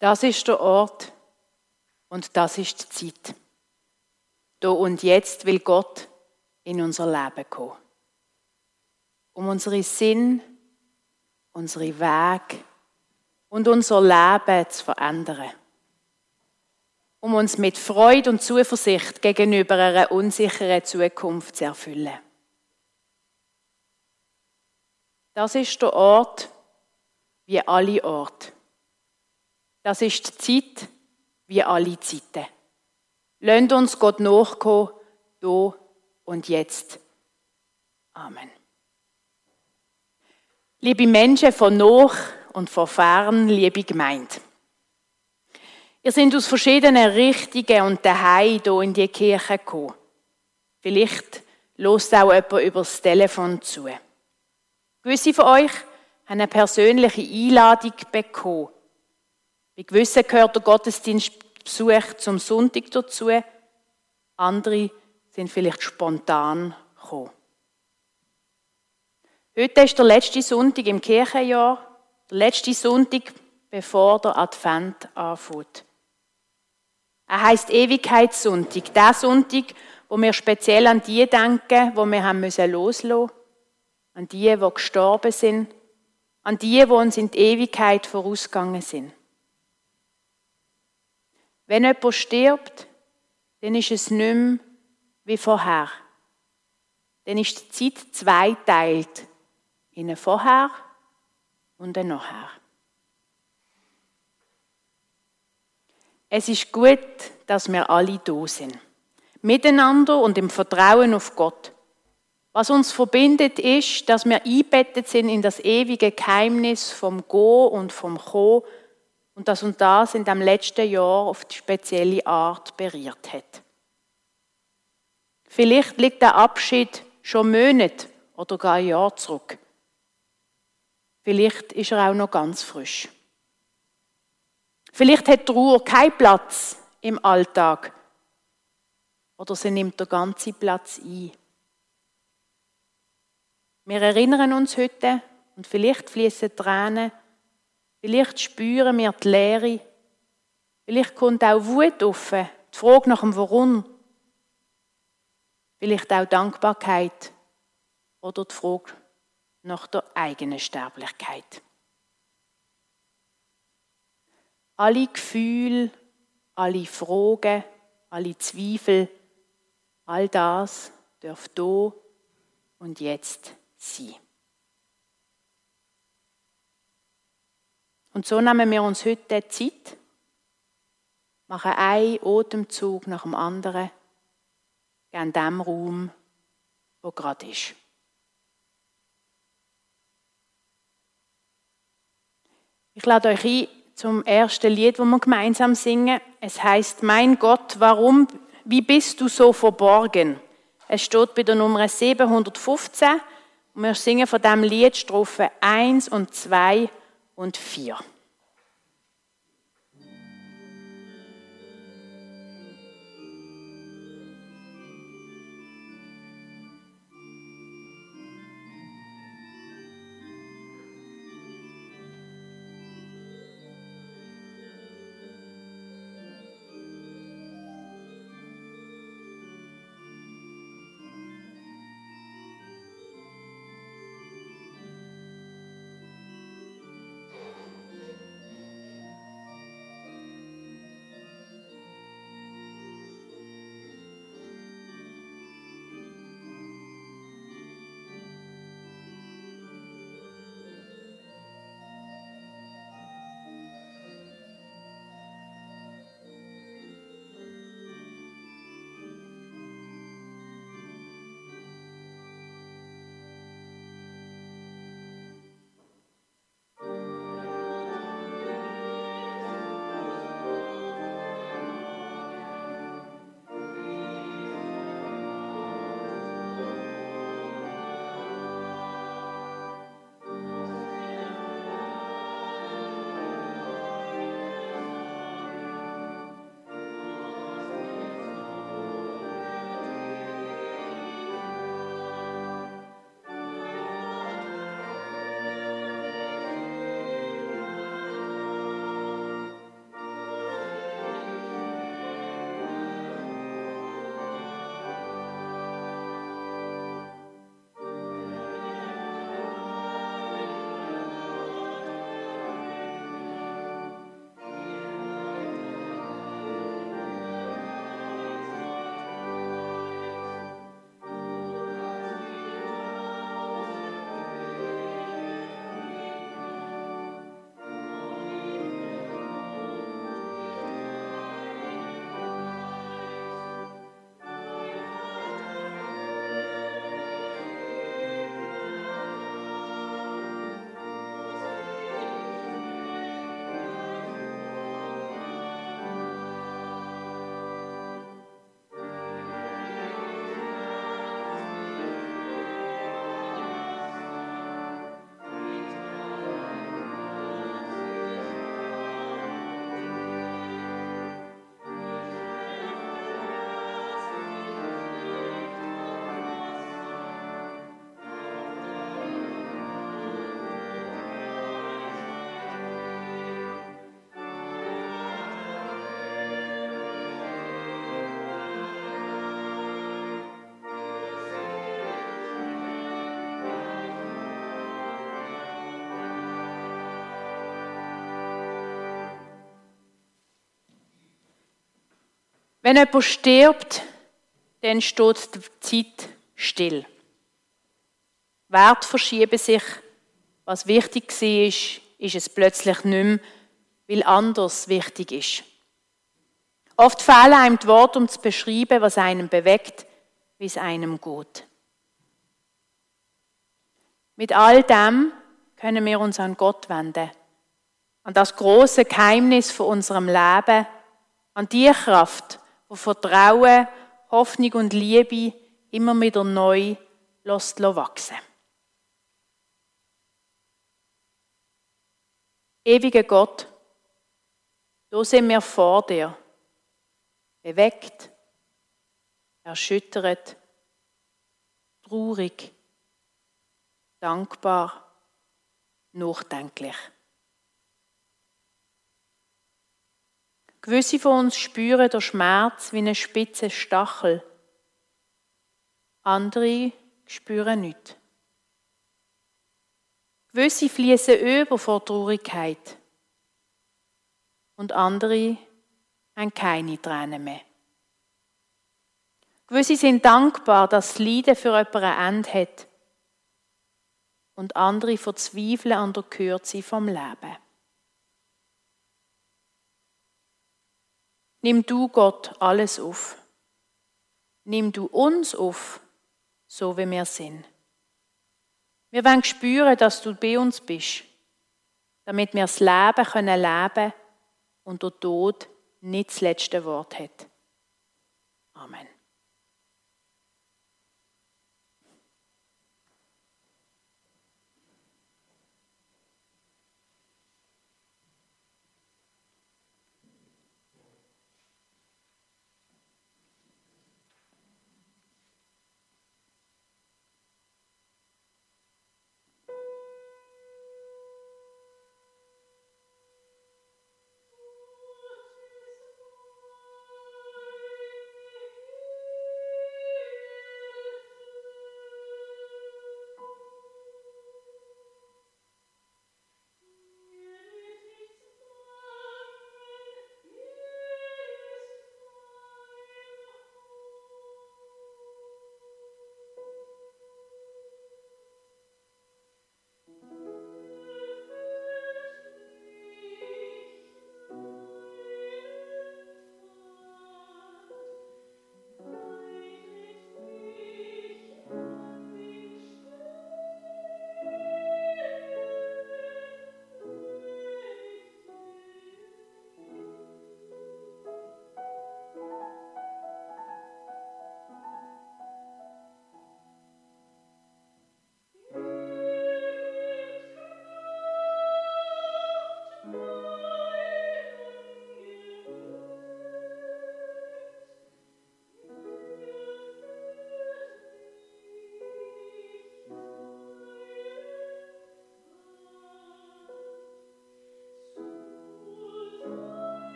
Das ist der Ort und das ist die Zeit. Da und jetzt will Gott in unser Leben kommen. Um unsere Sinn, unsere Weg und unser Leben zu verändern. Um uns mit Freude und Zuversicht gegenüber einer unsicheren Zukunft zu erfüllen. Das ist der Ort wie alle Orte. Das ist die Zeit wie alle Zeiten. Lasst uns Gott nachkommen, hier und jetzt. Amen. Liebe Menschen von noch und von fern, liebe Gemeinde. Ihr seid aus verschiedenen Richtungen und daheim hier in die Kirche gekommen. Vielleicht lost auch jemand über das Telefon zu. Gewisse von euch haben eine persönliche Einladung bekommen. Bei gewissen gehört der Gottesdienstbesuch zum Sonntag dazu. Andere sind vielleicht spontan gekommen. Heute ist der letzte Sonntag im Kirchenjahr, der letzte Sonntag, bevor der Advent anfängt. Er heißt Ewigkeitssonntag, der Sonntag, wo wir speziell an die denken, wo wir haben müssen loslassen, an die, die gestorben sind, an die, die uns in die Ewigkeit vorausgegangen sind. Wenn jemand stirbt, dann ist es nicht mehr wie vorher. Dann ist die Zeit zweiteilt in ein Vorher und ein Nachher. Es ist gut, dass wir alle da sind. Miteinander und im Vertrauen auf Gott. Was uns verbindet, ist, dass wir einbettet sind in das ewige Geheimnis vom Go und vom Ko und dass uns das in dem letzten Jahr auf die spezielle Art berührt hat. Vielleicht liegt der Abschied schon Monate oder gar ein Jahr zurück. Vielleicht ist er auch noch ganz frisch. Vielleicht hat Ruhe keinen Platz im Alltag oder sie nimmt den ganzen Platz ein. Wir erinnern uns heute und vielleicht fließen Tränen Vielleicht spüren wir die Leere. Vielleicht kommt auch Wut auf, die Frage nach dem Warum. Vielleicht auch Dankbarkeit oder die Frage nach der eigenen Sterblichkeit. Alle Gefühle, alle Fragen, alle Zweifel, all das darf hier und jetzt sein. Und so nehmen wir uns heute Zeit, machen einen Atemzug nach dem anderen in dem Raum, wo gerade ist. Ich lade euch ein zum ersten Lied, wo wir gemeinsam singen. Es heißt: Mein Gott, warum, wie bist du so verborgen? Es steht bei der Nummer 715 und wir singen von dem Lied Strophe 1 und 2 und 4. Wenn jemand stirbt, dann steht die Zeit still. Wert verschieben sich. Was wichtig war, ist, es plötzlich nicht mehr, weil anders wichtig ist. Oft fehlen einem die Worte, um zu beschreiben, was einem bewegt, wie es einem geht. Mit all dem können wir uns an Gott wenden, an das große Geheimnis von unserem Leben, an die Kraft, wo Vertrauen, Hoffnung und Liebe immer wieder neu lässt wachsen. Ewiger Gott, da sind wir vor dir, bewegt, erschüttert, traurig, dankbar, nachdenklich. Gewisse von uns spüren den Schmerz wie eine spitze Stachel. Andere spüren nichts. Gewisse fließen über vor Traurigkeit. Und andere haben keine Tränen mehr. Gewisse sind dankbar, dass das Leiden für jemanden ein Ende hat. Und andere verzweifeln an der Kürze vom Leben. Nimm du Gott alles auf. Nimm du uns auf, so wie wir sind. Wir wollen spüren, dass du bei uns bist, damit wir das Leben können leben und der Tod nicht das letzte Wort hat. Amen.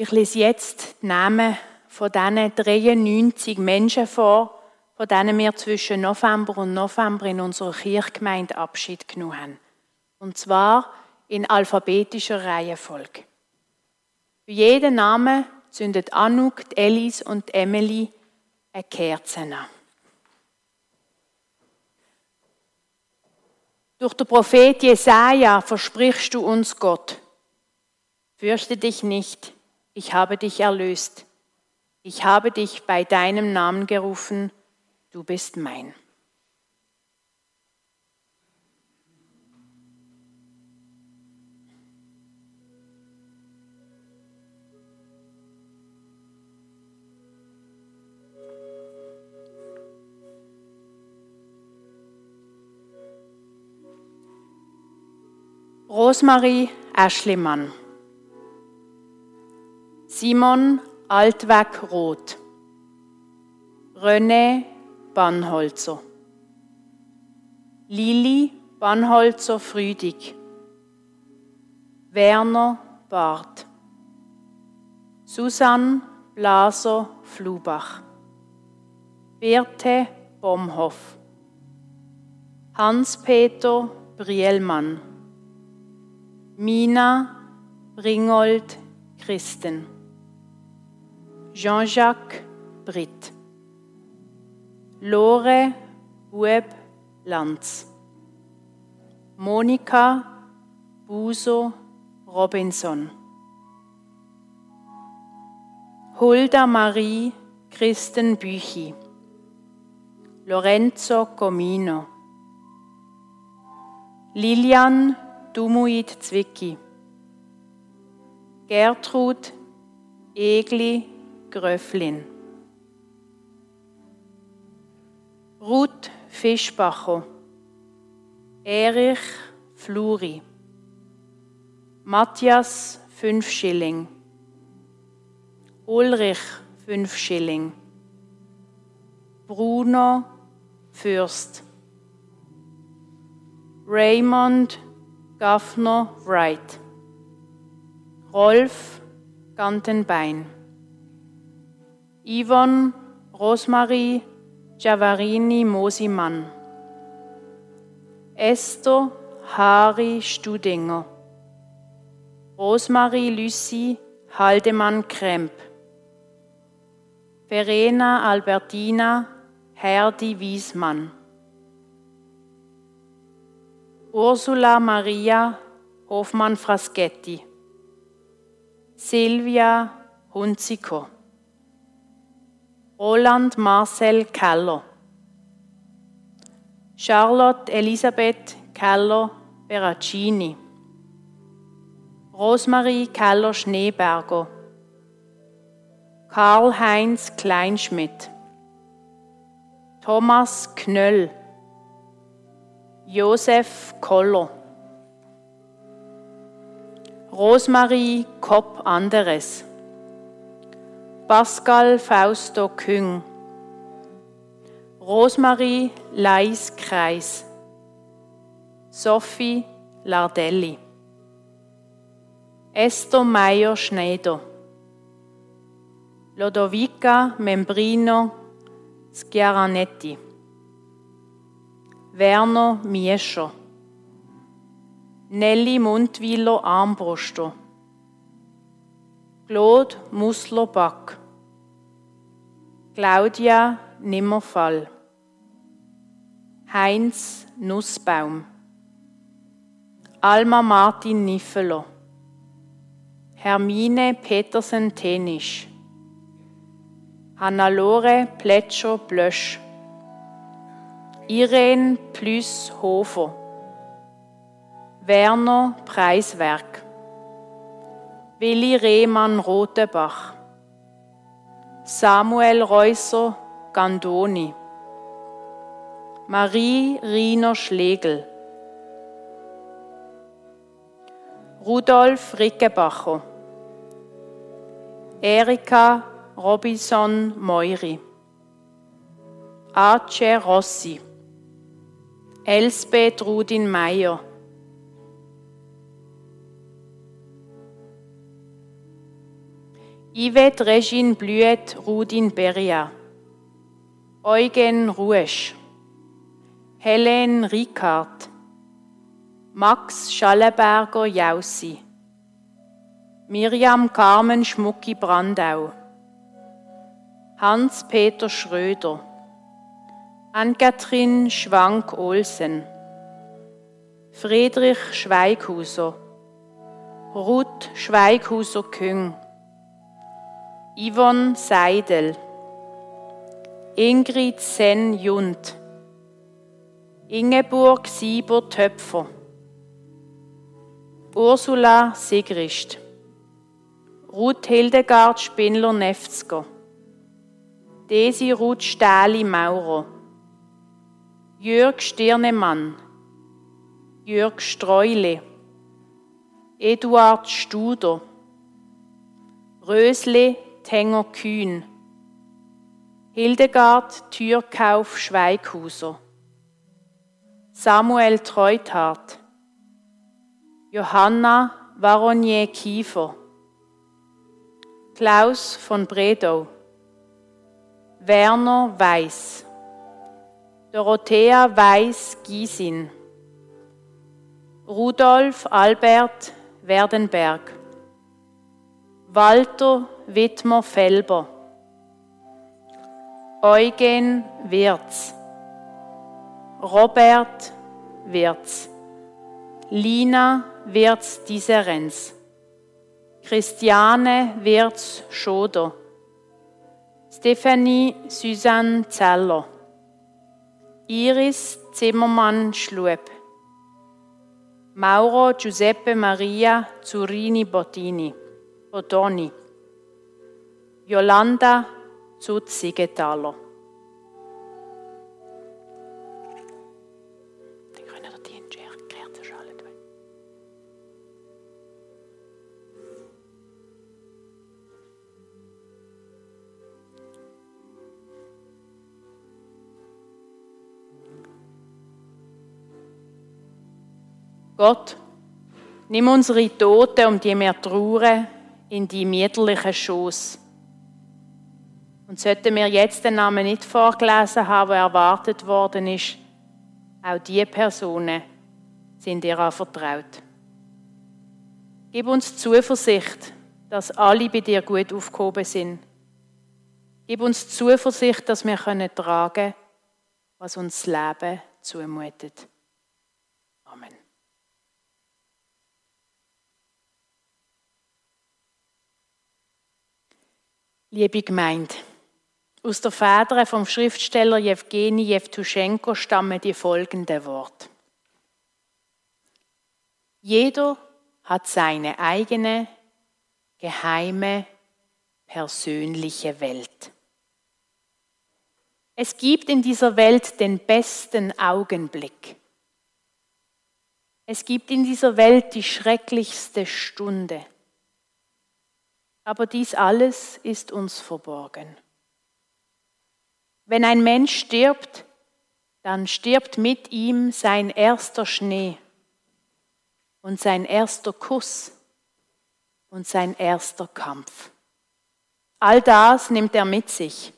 Ich lese jetzt die Namen von diesen 93 Menschen vor, von denen wir zwischen November und November in unserer Kirchgemeinde Abschied genommen haben. Und zwar in alphabetischer Reihenfolge. Für jeden Namen zündet Anouk, Elis und Emily eine Kerze an. Durch den Prophet Jesaja versprichst du uns Gott. Fürchte dich nicht, ich habe dich erlöst. Ich habe dich bei deinem Namen gerufen, du bist mein. Rosmarie Aschlimann. Simon Altweg-Roth, René Bannholzer, Lili Bannholzer-Früdig, Werner Barth, Susanne Blaser-Flubach, Birte Bomhoff, Hans-Peter Brielmann, Mina Bringold Christen. Jean-Jacques Britt, Lore Bueb Lanz, Monika Buso Robinson, Hulda Marie Christen Büchi, Lorenzo Comino, Lilian Dumuit Zwicki, Gertrud Egli Gröflin. Ruth Fischbacher. Erich Fluri. Matthias 5 Schilling. Ulrich 5 Schilling. Bruno Fürst. Raymond Gaffner Wright. Rolf Gantenbein. Yvonne Rosmarie Giavarini Mosimann. Esther Hari Studinger. Rosmarie Lüssi Haldemann Kremp. Verena Albertina Herdi Wiesmann. Ursula Maria Hofmann Fraschetti. Silvia Hunziker. Roland Marcel Keller. Charlotte Elisabeth Keller Beracini. Rosmarie Keller Schneeberger. Karl-Heinz Kleinschmidt. Thomas Knöll. Josef Koller. Rosmarie Kopp Anderes. Pascal Fausto Küng, Rosmarie Leis Kreis, Sophie Lardelli, Esther Meyer Schneider, Lodovica Membrino Schiaranetti, Werner Miescher, Nelly Mundwiller Armbruster, Claude Musler-Back, Claudia Nimmerfall, Heinz Nussbaum, Alma Martin Niffeler, Hermine Petersen-Tenisch, Hannalore Pletscher-Blösch, Irene Plüss-Hofer, Werner Preiswerk, Willi Rehmann Rotebach, Samuel Reusser Gandoni, Marie Riener Schlegel, Rudolf Rickebacher, Erika Robinson Meuri, Ace Rossi, Elsbeth Rudin Meyer, Yvette Regine Blüet Rudin Beria, Eugen Ruesch, Helen Ricard, Max Schallenberger Jaussi, Miriam Carmen Schmucki Brandau, Hans-Peter Schröder, Ann-Kathrin Schwank-Olsen, Friedrich Schweighuser, Ruth Schweighuser-Küng, Yvonne Seidel, Ingrid Sen-Jund, Ingeborg Sieber-Töpfer, Ursula Sigrist, Ruth Hildegard Spindler-Nefzger, Desi Ruth Stähli-Maurer, Jörg Stirnemann, Jörg Streule, Eduard Studer, Rösle Tenger Kühn, Hildegard Türkauf Schweighuser, Samuel Treuthardt, Johanna Varonier Kiefer, Klaus von Bredow, Werner Weiß, Dorothea Weiß-Giesin, Rudolf Albert Werdenberg, Walter Wittmer-Felber, Eugen Wirz, Robert Wirz, Lina Wirz-Diserenz, Christiane Wirz-Schoder, Stephanie Susanne Zeller, Iris Zimmermann-Schlueb, Mauro Giuseppe Maria Zurini Bottini, Bottoni, Yolanda Zutz-Siegenthaler. Gott, nimm unsere Toten, um die wir trauern, in die mütterlichen Schoß. Und sollten wir jetzt den Namen nicht vorgelesen haben, der erwartet worden ist, auch diese Personen sind dir anvertraut. Gib uns Zuversicht, dass alle bei dir gut aufgehoben sind. Gib uns Zuversicht, dass wir tragen können, was uns das Leben zumutet. Amen. Liebe Gemeinde, aus der Feder vom Schriftsteller Jewgeni Jewtuschenko stammen die folgenden Worte. Jeder hat seine eigene, geheime, persönliche Welt. Es gibt in dieser Welt den besten Augenblick. Es gibt in dieser Welt die schrecklichste Stunde aber dies alles ist uns verborgen. Wenn ein Mensch stirbt, dann stirbt mit ihm sein erster Schnee und sein erster Kuss und sein erster Kampf. All das nimmt er mit sich.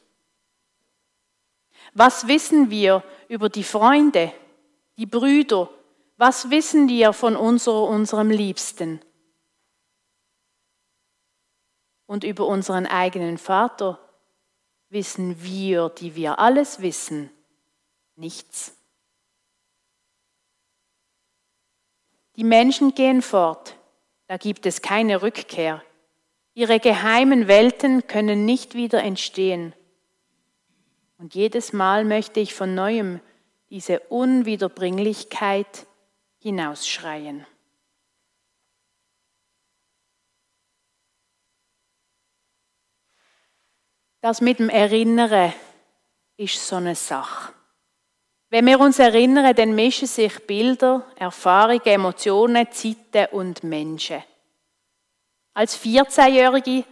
Was wissen wir über die Freunde, die Brüder? Was wissen wir von unser, unserem Liebsten? und über unseren eigenen Vater wissen wir, die wir alles wissen, nichts. Die Menschen gehen fort, da gibt es keine Rückkehr. Ihre geheimen Welten können nicht wieder entstehen. Und jedes Mal möchte ich von neuem diese Unwiederbringlichkeit hinausschreien. Das mit dem Erinnern ist so eine Sache. Wenn wir uns erinnern, dann mischen sich Bilder, Erfahrungen, Emotionen, Zeiten und Menschen. Als 14-Jährige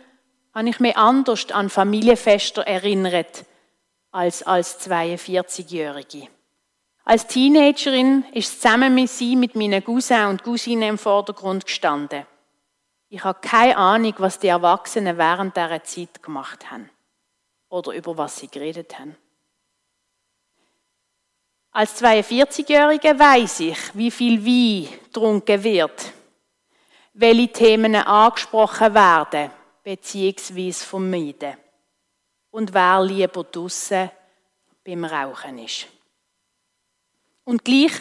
habe ich mich anders an Familienfeste erinnert als als 42-Jährige. Als Teenagerin ist zusammen mit sie mit meinen Cousins und Cousinen im Vordergrund gestanden. Ich habe keine Ahnung, was die Erwachsenen während dieser Zeit gemacht haben oder über was sie geredet haben. Als 42-Jährige weiß ich, wie viel Wein getrunken wird, welche Themen angesprochen werden bzw. vermeiden und wer lieber draussen beim Rauchen ist. Und gleich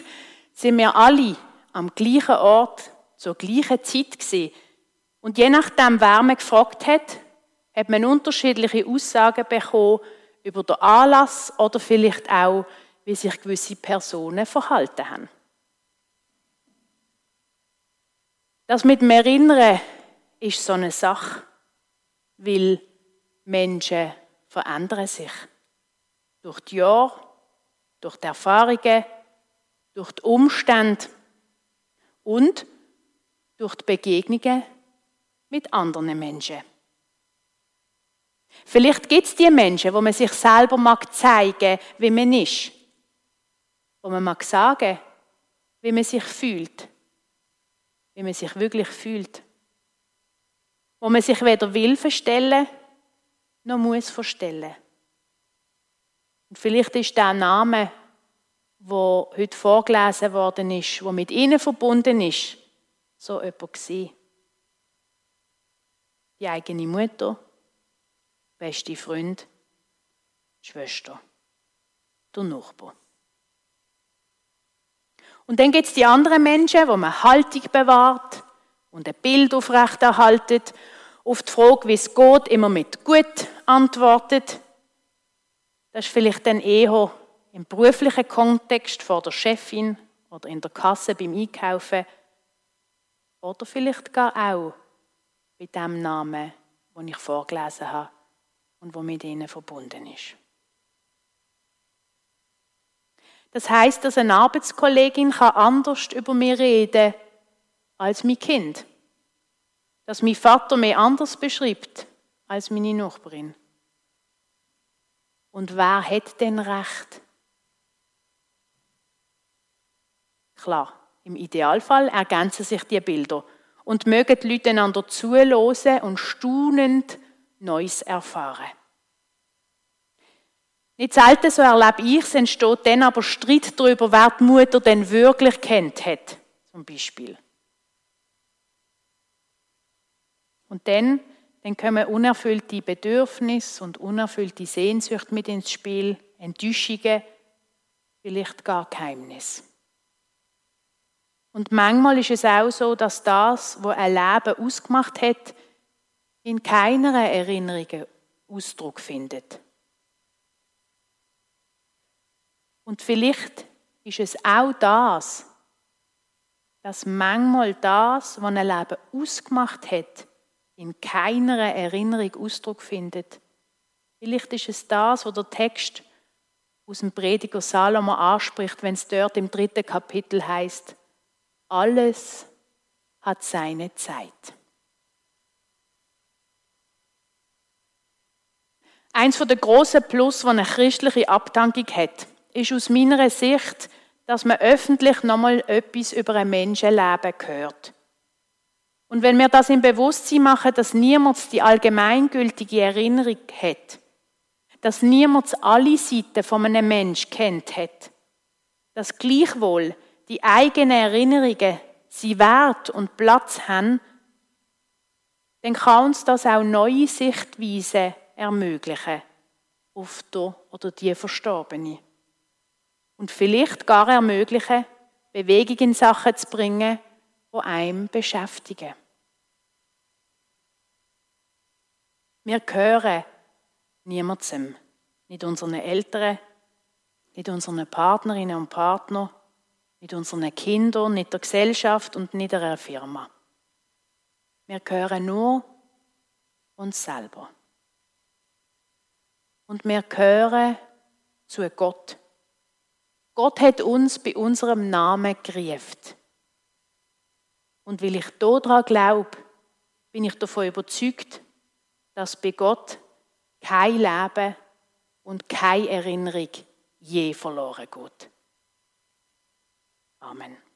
sind wir alle am gleichen Ort zur gleichen Zeit gesehen. Und je nachdem, wer man gefragt hat, hat man unterschiedliche Aussagen bekommen über den Anlass oder vielleicht auch, wie sich gewisse Personen verhalten haben. Das mit dem Erinnern ist so eine Sache, weil Menschen verändern sich. Durch die Jahre, durch die Erfahrungen, durch die Umstände und durch die Begegnungen mit anderen Menschen. Vielleicht gibt es die Menschen, wo man sich selber mag zeigen, wie man ist. Wo man mag sagen, wie man sich fühlt. Wie man sich wirklich fühlt. Wo man sich weder will verstellen, noch muss verstellen. Und vielleicht ist der Name, wo heute vorgelesen worden ist, wo mit ihnen verbunden ist, so jemand gewesen. Die eigene Mutter, beste Freund, Schwester, der Nachbar. Und dann gibt es die anderen Menschen, wo man Haltung bewahrt und ein Bild aufrechterhaltet, auf die Frage, wie es geht, immer mit gut antwortet. Das ist vielleicht dann eher im beruflichen Kontext vor der Chefin oder in der Kasse beim Einkaufen oder vielleicht gar auch bei dem Namen, den ich vorgelesen habe und wo mit ihnen verbunden ist. Das heißt, dass eine Arbeitskollegin kann anders über mich reden als mein Kind. Dass mein Vater mich anders beschreibt als meine Nachbarin. Und wer hat denn Recht? Klar, im Idealfall ergänzen sich die Bilder und mögen die Leute einander zuhören und staunend Neues erfahren. Nicht selten, so erlebe ich es, entsteht dann aber Streit darüber, wer die Mutter denn wirklich kennt hat, zum Beispiel. Und dann, dann kommen unerfüllte Bedürfnisse und unerfüllte Sehnsucht mit ins Spiel, Enttäuschungen, vielleicht gar Geheimnisse. Und manchmal ist es auch so, dass das, was ein Leben ausgemacht hat, in keiner Erinnerung Ausdruck findet. Und vielleicht ist es auch das, dass manchmal das, was ein Leben ausgemacht hat, in keiner Erinnerung Ausdruck findet. Vielleicht ist es das, was der Text aus dem Prediger Salomo anspricht, wenn es dort im dritten Kapitel heißt: Alles hat seine Zeit. Eins der großen Plus, was eine christliche Abdankung hat, ist aus meiner Sicht, dass man öffentlich nochmal etwas über ein Menschenleben hört. Und wenn wir das im Bewusstsein machen, dass niemand die allgemeingültige Erinnerung hat, dass niemand alle Seiten von einem Menschen kennt hat, dass gleichwohl die eigenen Erinnerungen sie Wert und Platz haben, dann kann uns das auch neue Sichtweisen ermöglichen auf der oder die Verstorbene und vielleicht gar ermöglichen, Bewegung in Sachen zu bringen, die einem beschäftigen. Wir gehören niemandem, nicht unseren Eltern, nicht unseren Partnerinnen und Partnern, nicht unseren Kindern, nicht der Gesellschaft und nicht der Firma. Wir gehören nur uns selber. Und wir gehören zu Gott. Gott hat uns bei unserem Namen gerufen. Und weil ich daran glaube, bin ich davon überzeugt, dass bei Gott kein Leben und keine Erinnerung je verloren geht. Amen.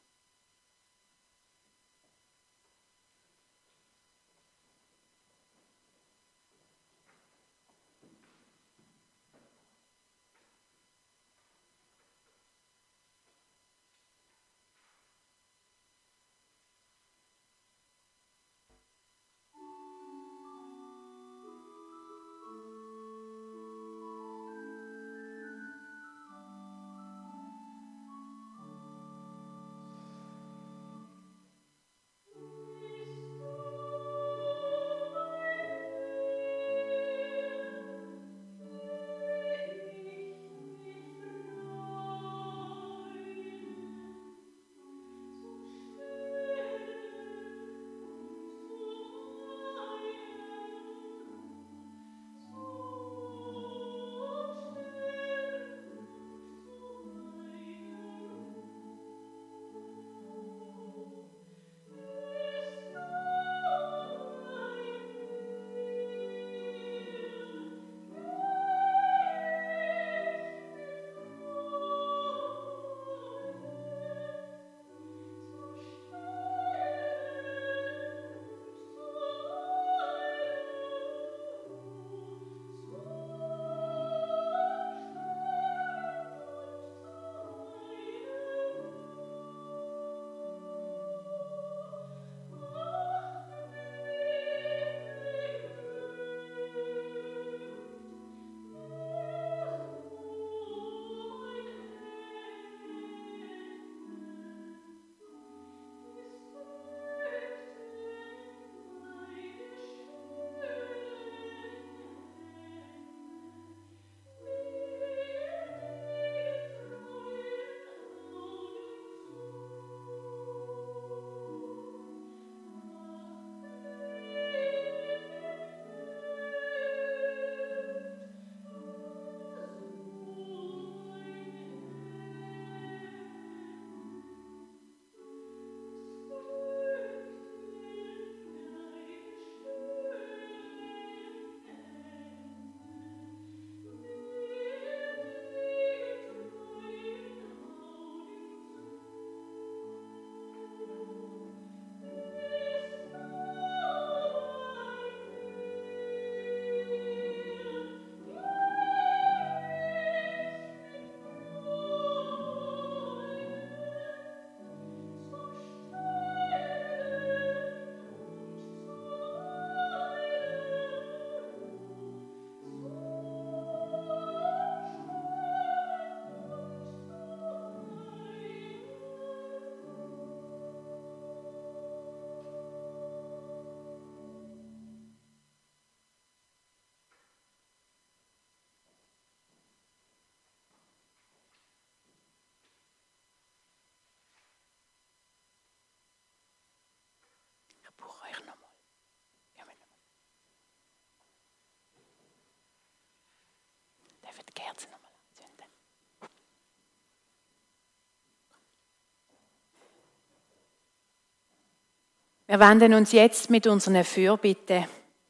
Wir wenden uns jetzt mit unseren Fürbitten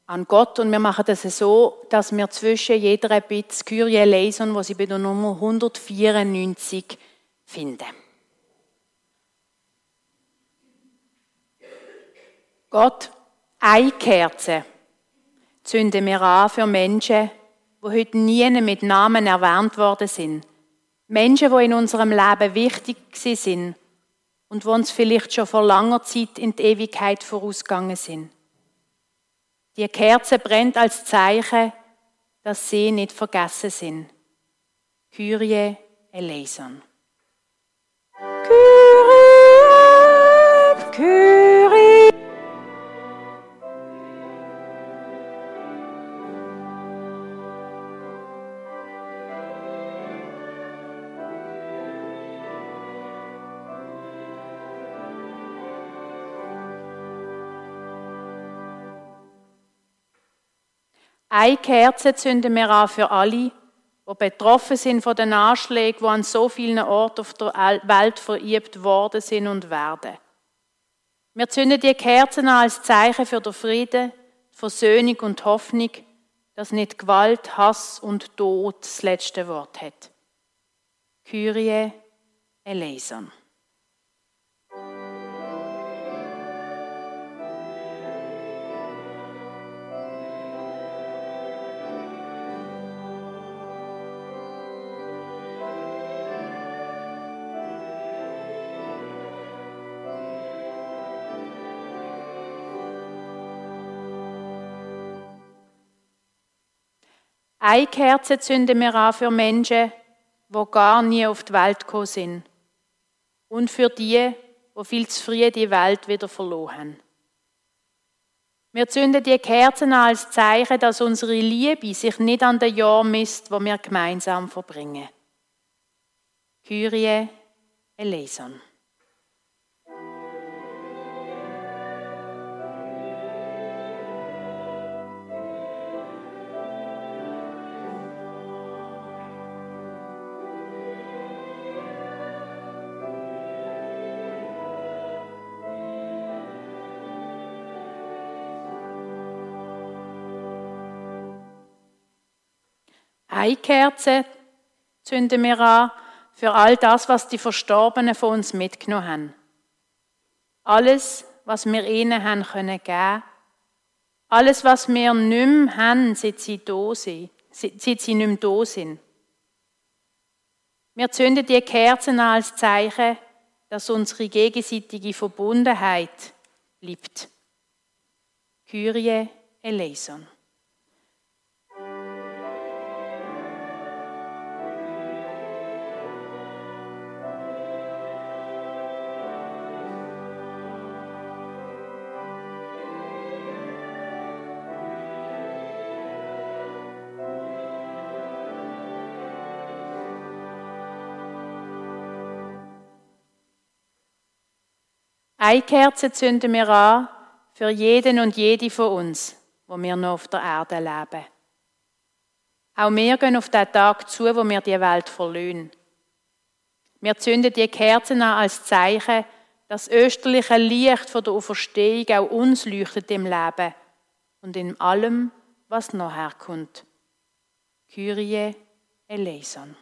an Gott und wir machen das so, dass wir zwischen jeder Bitte Kyrie lesen, wo sie bei der Nummer 194 finden. Gott, eine Kerze zünden wir an für Menschen, die heute nie mit Namen erwähnt worden sind. Menschen, die in unserem Leben wichtig sind und die uns vielleicht schon vor langer Zeit in die Ewigkeit vorausgegangen sind. Die Kerze brennt als Zeichen, dass sie nicht vergessen sind. Kyrie eleison. Eine Kerze zünden wir an für alle, die betroffen sind von den Anschlägen, die an so vielen Orten auf der Welt verübt worden sind und werden. Wir zünden die Kerzen an als Zeichen für den Frieden, Versöhnung und Hoffnung, dass nicht Gewalt, Hass und Tod das letzte Wort hat. Kyrie eleison. Eine Kerze zünden wir an für Menschen, die gar nie auf die Welt gekommen sind. Und für die, die viel zu früh die Welt wieder verloren haben. Wir zünden die Kerzen an als Zeichen, dass unsere Liebe sich nicht an den Jahren misst, wo wir gemeinsam verbringen. Kyrie eleison. Eine Kerze zünden wir an für all das, was die Verstorbenen von uns mitgenommen haben. Alles, was wir ihnen haben können geben. Alles, was wir nicht mehr haben, seit sie, da sind, seit sie nicht mehr da sind. Wir zünden die Kerzen an als Zeichen, dass unsere gegenseitige Verbundenheit bleibt. Kyrie eleison. Eine Kerze zünden wir an für jeden und jede von uns, wo wir noch auf der Erde leben. Auch wir gehen auf den Tag zu, wo wir die Welt verlöhnen. Wir zünden die Kerzen an als Zeichen, dass das österliche Licht von der Auferstehung auch uns leuchtet im Leben und in allem, was nachher kommt. Kyrie eleison.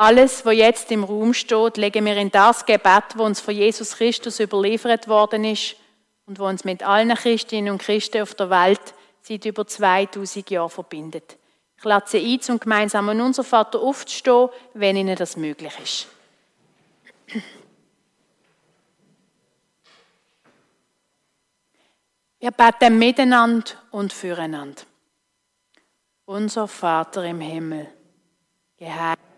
Alles, was jetzt im Raum steht, legen wir in das Gebet, wo uns von Jesus Christus überliefert worden ist und wo uns mit allen Christinnen und Christen auf der Welt seit über 2000 Jahren verbindet. Ich lade Sie ein, zum gemeinsam an unser Vater aufzustehen, wenn Ihnen das möglich ist. Wir beten miteinander und füreinander. Unser Vater im Himmel, geheiligt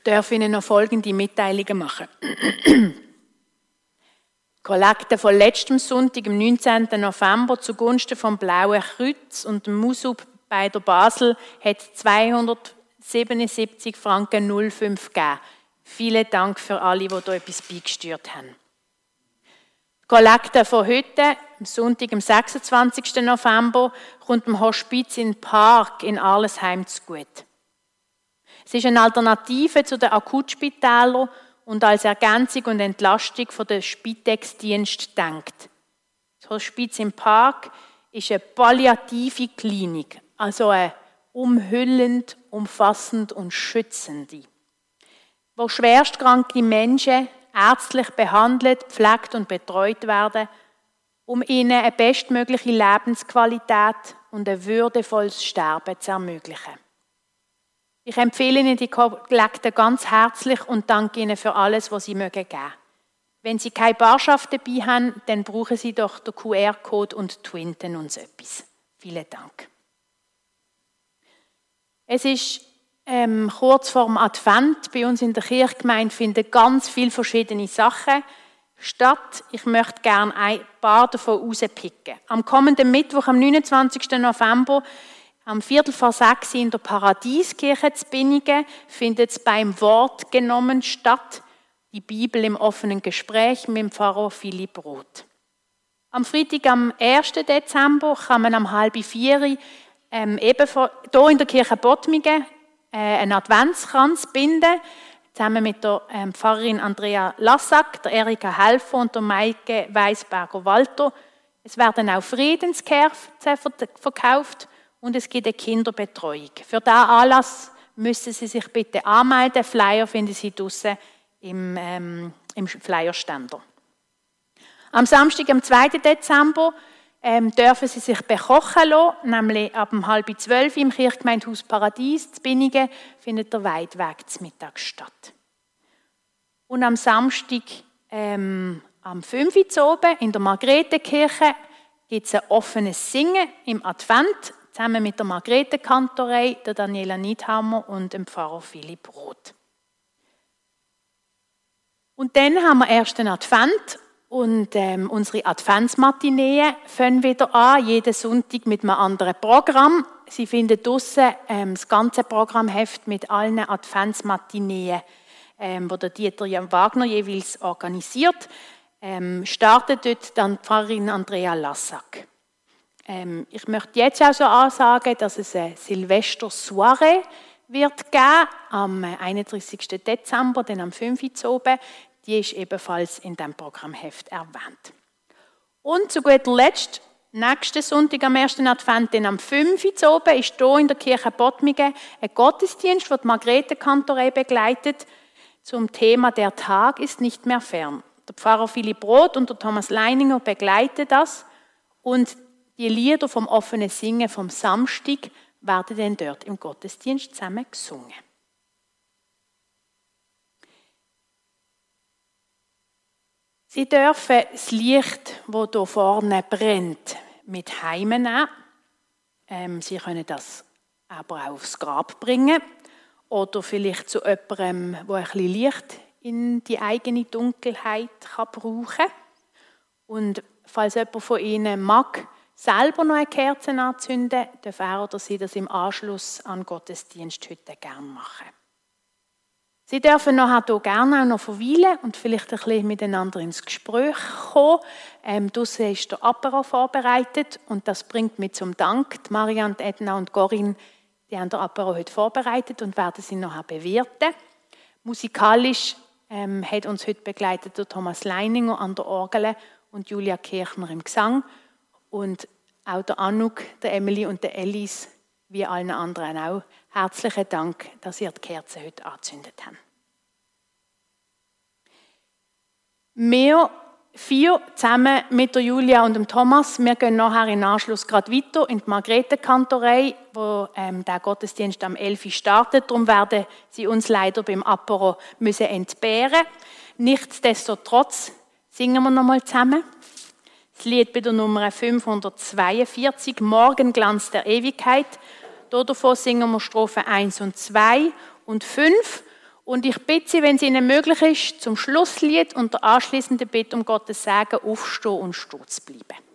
Ich darf Ihnen noch folgende Mitteilungen machen. Kollekte von letztem Sonntag, am 19. November, zugunsten vom Blauen Kreuz und dem Musub bei der Basel hat 277 Franken 05 gegeben. Vielen Dank für alle, die da etwas beigesteuert haben. Die Kollekte von heute, am Sonntag, am 26. November, kommt dem Hospiz in Park in Arlesheim zu gut. Es ist eine Alternative zu den Akutspitälern und als Ergänzung und Entlastung von der Spitex-Dienst denkt. Das Hospiz im Park ist eine palliative Klinik, also eine umhüllend, umfassend und schützende, wo schwerstkranke Menschen ärztlich behandelt, pflegt und betreut werden, um ihnen eine bestmögliche Lebensqualität und ein würdevolles Sterben zu ermöglichen. Ich empfehle Ihnen die Kollekte ganz herzlich und danke Ihnen für alles, was Sie mögen geben. Wenn Sie keine Barschaft dabei haben, dann brauchen Sie doch den QR-Code und twinten uns etwas. Vielen Dank. Es ist ähm, kurz vorm Advent. Bei uns in der Kirchgemeinde finden ganz viele verschiedene Sachen statt. Ich möchte gerne ein paar davon rauspicken. Am kommenden Mittwoch, am 29. November, am Viertel vor sechs in der Paradieskirche zu Binnigen findet es beim Wort genommen statt, die Bibel im offenen Gespräch mit dem Pfarrer Philipp Roth. Am Freitag, am 1. Dezember, kann man am halb vier ähm, eben hier in der Kirche Bottmingen äh, einen Adventskranz binden, zusammen mit der ähm, Pfarrerin Andrea Lassack, der Erika Helfer und der Maike Weisberger-Walter. Es werden auch Friedenskerzen verkauft und es gibt eine Kinderbetreuung. Für diesen Anlass müssen Sie sich bitte anmelden. Flyer finden Sie draußen im, ähm, im Flyerständer. Am Samstag, am 2. Dezember, ähm, dürfen Sie sich bekochen lassen, nämlich ab um halb zwölf im Kirchgemeindehaus Paradies zu Binnigen findet der Weitweg zum Mittag statt. Und am Samstag ähm, am 5. Uhr oben in der Margrethenkirche gibt es ein offenes Singen im Advent zusammen mit der Margrethe Kantorei, der Daniela Niedhammer und dem Pfarrer Philipp Roth. Und dann haben wir ersten Advent und ähm, unsere Adventsmatinee fangen wieder an, jeden Sonntag mit einem anderen Programm. Sie finden draussen ähm, das ganze Programmheft mit allen Adventsmatineen, ähm, wo der Dieter Jan Wagner jeweils organisiert. Ähm, startet dort dann Pfarrerin Andrea Lassack. Ähm, ich möchte jetzt auch so ansagen, dass es eine Silvester-Soiree wird geben, am 31. Dezember, dann am 5. Uhr oben. Die ist ebenfalls in dem Programmheft erwähnt. Und zu guter Letzt, nächsten Sonntag am 1. Advent, dann am 5. Uhr oben, ist hier in der Kirche Bottmingen ein Gottesdienst, die Margrethe Kantorei begleitet, zum Thema «Der Tag ist nicht mehr fern». Der Pfarrer Philipp Roth und der Thomas Leininger begleiten das und die Lieder vom offenen Singen vom Samstag werden dann dort im Gottesdienst zusammen gesungen. Sie dürfen das Licht, das hier vorne brennt, mit heimnehmen. Ähm, Sie können das aber auch aufs Grab bringen oder vielleicht zu jemandem, der ein bisschen Licht in die eigene Dunkelheit kann brauchen kann. Und falls jemand von Ihnen mag, selber noch eine Kerze anzünden, darf er oder sie das im Anschluss an Gottesdienst heute gerne machen. Sie dürfen nachher hier gerne auch noch verweilen und vielleicht ein bisschen miteinander ins Gespräch kommen. Ähm, draussen ist der Apero vorbereitet und das bringt mich zum Dank. Die Marianne, Edna und Corinne, die haben den Apero heute vorbereitet und werden sie nachher bewirten. Musikalisch ähm, hat uns heute begleitet der Thomas Leininger an der Orgel und Julia Kirchner im Gesang. Und auch der Anuk, der Emily und der Ellis, wie allen anderen auch, herzlichen Dank, dass ihr die Kerze heute angezündet habt. Wir vier zusammen mit der Julia und dem Thomas, wir gehen nachher im Anschluss gerade weiter in die Margrethe-Kantorei, wo ähm, der Gottesdienst am 11. Uhr startet. Darum werden sie uns leider beim Apero müssen entbehren. Nichtsdestotrotz singen wir nochmal zusammen. Das Lied bei der Nummer 542, Morgenglanz der Ewigkeit. Davon singen wir Strophe 1 und 2 und 5. Und ich bitte Sie, wenn es Ihnen möglich ist, zum Schlusslied und der anschließenden Bitte um Gottes Segen aufstehen und stehen zu bleiben.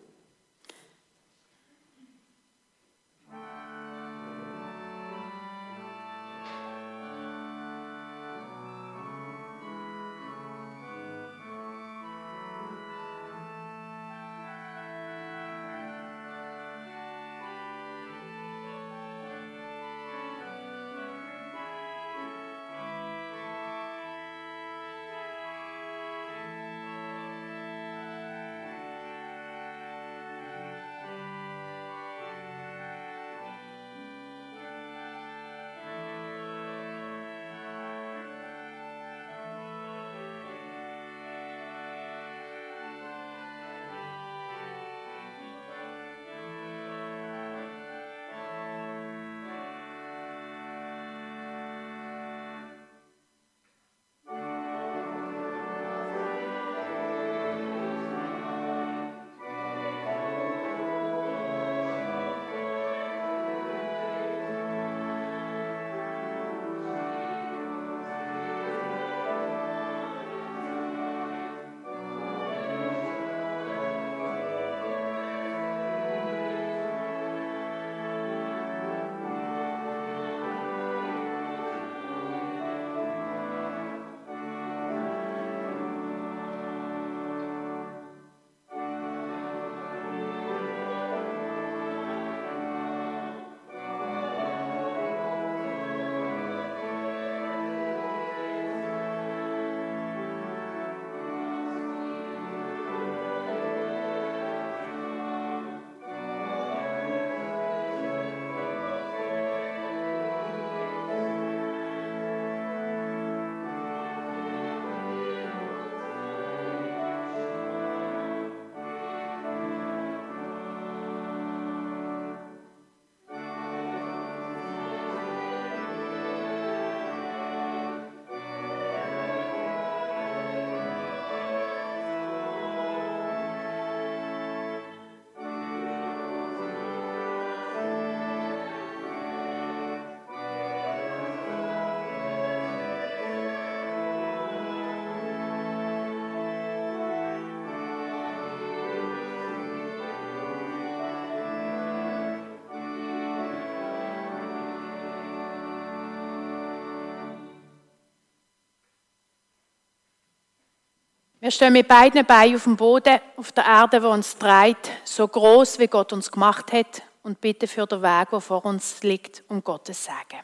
Wir stehen mit beiden Beinen auf dem Boden, auf der Erde, wo uns treibt, so groß wie Gott uns gemacht hat und bitte für den Weg, der vor uns liegt, um Gottes Segen.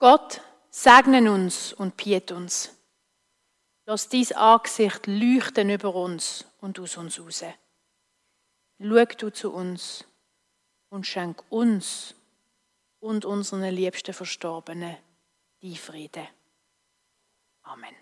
Gott, segne uns und piet uns. Lass dies Angesicht leuchten über uns und aus uns raus. Schau du zu uns und schenk uns und unseren liebsten Verstorbenen die Friede. Amen.